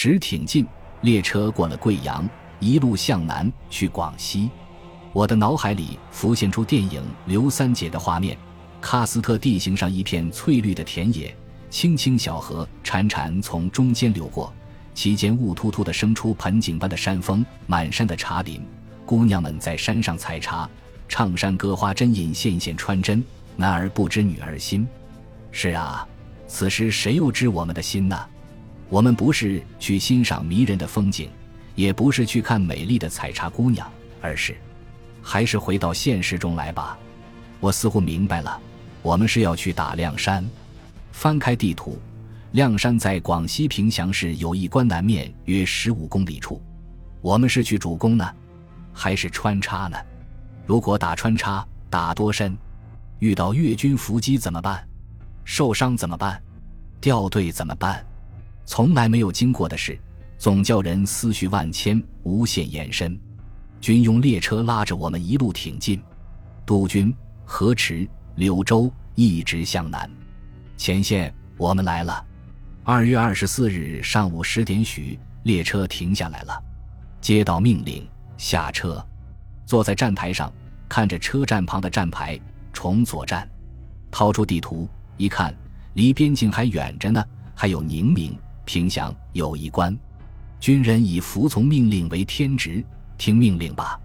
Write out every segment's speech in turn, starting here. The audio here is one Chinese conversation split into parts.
直挺进，列车过了贵阳，一路向南去广西。我的脑海里浮现出电影《刘三姐》的画面：喀斯特地形上一片翠绿的田野，清清小河潺潺从中间流过，其间雾突突的生出盆景般的山峰，满山的茶林，姑娘们在山上采茶，唱山歌花针引线线穿针，男儿不知女儿心。是啊，此时谁又知我们的心呢？我们不是去欣赏迷人的风景，也不是去看美丽的采茶姑娘，而是……还是回到现实中来吧。我似乎明白了，我们是要去打亮山。翻开地图，亮山在广西平祥市友谊关南面约十五公里处。我们是去主攻呢，还是穿插呢？如果打穿插，打多深？遇到越军伏击怎么办？受伤怎么办？掉队怎么办？从来没有经过的事，总叫人思绪万千，无限延伸。军用列车拉着我们一路挺进，督军、河池、柳州，一直向南。前线，我们来了。二月二十四日上午十点许，列车停下来了。接到命令，下车。坐在站台上，看着车站旁的站牌“崇左站”，掏出地图一看，离边境还远着呢，还有宁明、平祥、有一关。军人以服从命令为天职。听命令吧！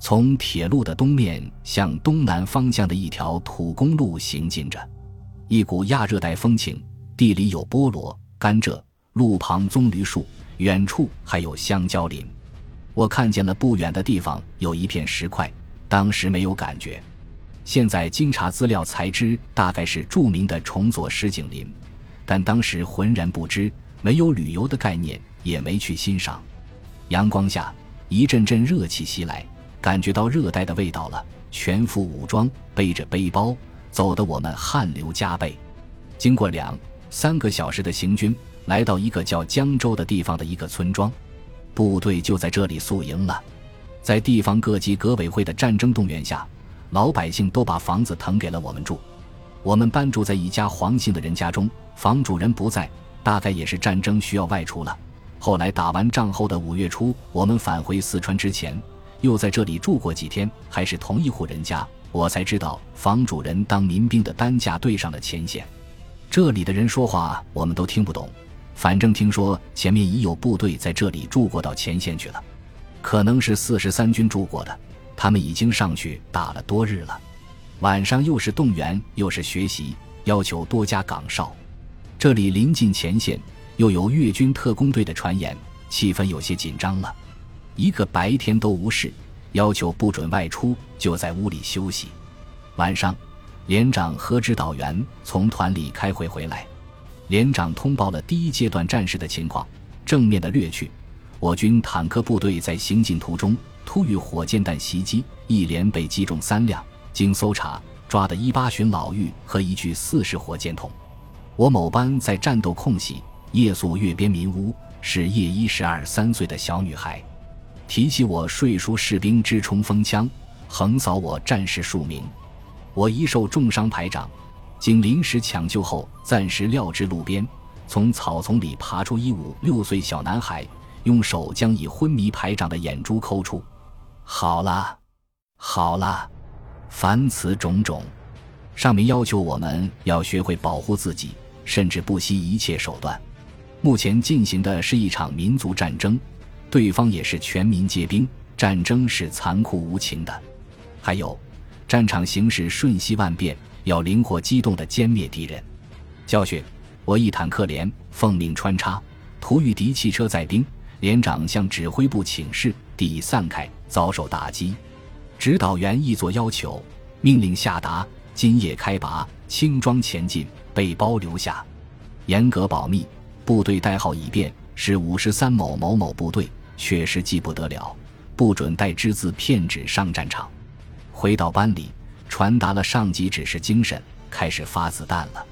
从铁路的东面向东南方向的一条土公路行进着，一股亚热带风情。地里有菠萝、甘蔗，路旁棕榈树，远处还有香蕉林。我看见了不远的地方有一片石块，当时没有感觉，现在经查资料才知，大概是著名的崇左石景林，但当时浑然不知，没有旅游的概念，也没去欣赏。阳光下。一阵阵热气袭来，感觉到热带的味道了。全副武装，背着背包，走得我们汗流浃背。经过两三个小时的行军，来到一个叫江州的地方的一个村庄，部队就在这里宿营了。在地方各级革委会的战争动员下，老百姓都把房子腾给了我们住。我们搬住在一家黄姓的人家中，房主人不在，大概也是战争需要外出了。后来打完仗后的五月初，我们返回四川之前，又在这里住过几天，还是同一户人家。我才知道房主人当民兵的担架对上了前线。这里的人说话我们都听不懂，反正听说前面已有部队在这里住过，到前线去了，可能是四十三军住过的。他们已经上去打了多日了，晚上又是动员又是学习，要求多加岗哨。这里临近前线。又有越军特工队的传言，气氛有些紧张了。一个白天都无事，要求不准外出，就在屋里休息。晚上，连长和指导员从团里开会回来，连长通报了第一阶段战事的情况。正面的略去，我军坦克部队在行进途中突遇火箭弹袭击，一连被击中三辆。经搜查，抓的一八巡老妪和一具四式火箭筒。我某班在战斗空隙。夜宿月边民屋，是夜一十二三岁的小女孩，提起我睡熟士兵之冲锋枪，横扫我战士数名。我一受重伤排长，经临时抢救后暂时撂至路边，从草丛里爬出一五六岁小男孩，用手将已昏迷排长的眼珠抠出。好了，好了，凡此种种，上面要求我们要学会保护自己，甚至不惜一切手段。目前进行的是一场民族战争，对方也是全民皆兵，战争是残酷无情的。还有，战场形势瞬息万变，要灵活机动的歼灭敌人。教训：我一坦克连奉命穿插，突遇敌汽车载兵，连长向指挥部请示，敌已散开，遭受打击。指导员亦作要求，命令下达：今夜开拔，轻装前进，背包留下，严格保密。部队代号已变，是五十三某某某部队，确实记不得了，不准带只字片纸上战场。回到班里，传达了上级指示精神，开始发子弹了。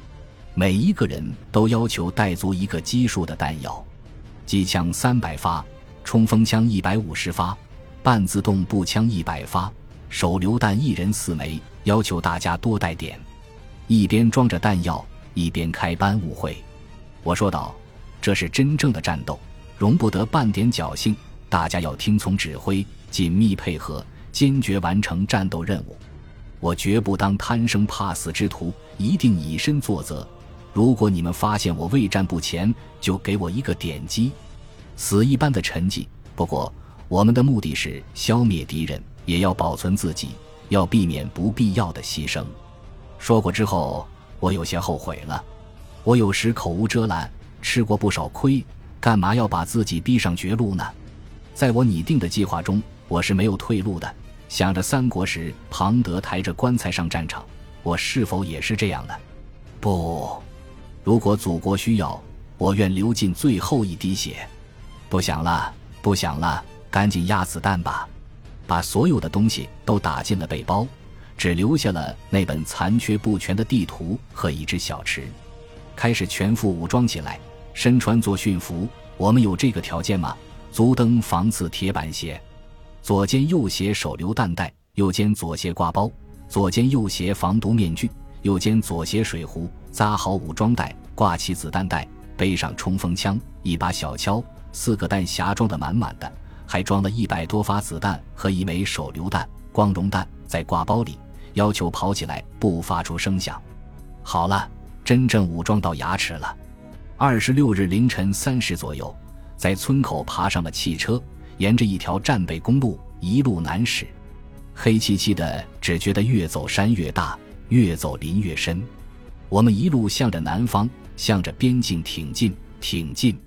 每一个人都要求带足一个基数的弹药，机枪三百发，冲锋枪一百五十发，半自动步枪一百发，手榴弹一人四枚，要求大家多带点。一边装着弹药，一边开班务会。我说道。这是真正的战斗，容不得半点侥幸，大家要听从指挥，紧密配合，坚决完成战斗任务。我绝不当贪生怕死之徒，一定以身作则。如果你们发现我畏战不前，就给我一个点击，死一般的沉寂。不过，我们的目的是消灭敌人，也要保存自己，要避免不必要的牺牲。说过之后，我有些后悔了。我有时口无遮拦，吃过不少亏，干嘛要把自己逼上绝路呢？在我拟定的计划中，我是没有退路的。想着三国时庞德抬着棺材上战场，我是否也是这样的？不，如果祖国需要，我愿流尽最后一滴血。不想了，不想了，赶紧压子弹吧！把所有的东西都打进了背包，只留下了那本残缺不全的地图和一只小池。开始全副武装起来，身穿作训服。我们有这个条件吗？足蹬防刺铁板鞋。左肩右鞋手榴弹袋，右肩左鞋挂包，左肩右鞋防毒面具，右肩左鞋水壶，扎好武装带，挂起子弹袋，背上冲锋枪，一把小锹，四个弹匣装得满满的，还装了一百多发子弹和一枚手榴弹、光荣弹在挂包里，要求跑起来不发出声响。好了，真正武装到牙齿了。二十六日凌晨三时左右，在村口爬上了汽车。沿着一条战备公路一路南驶，黑漆漆的，只觉得越走山越大，越走林越深。我们一路向着南方，向着边境挺进，挺进。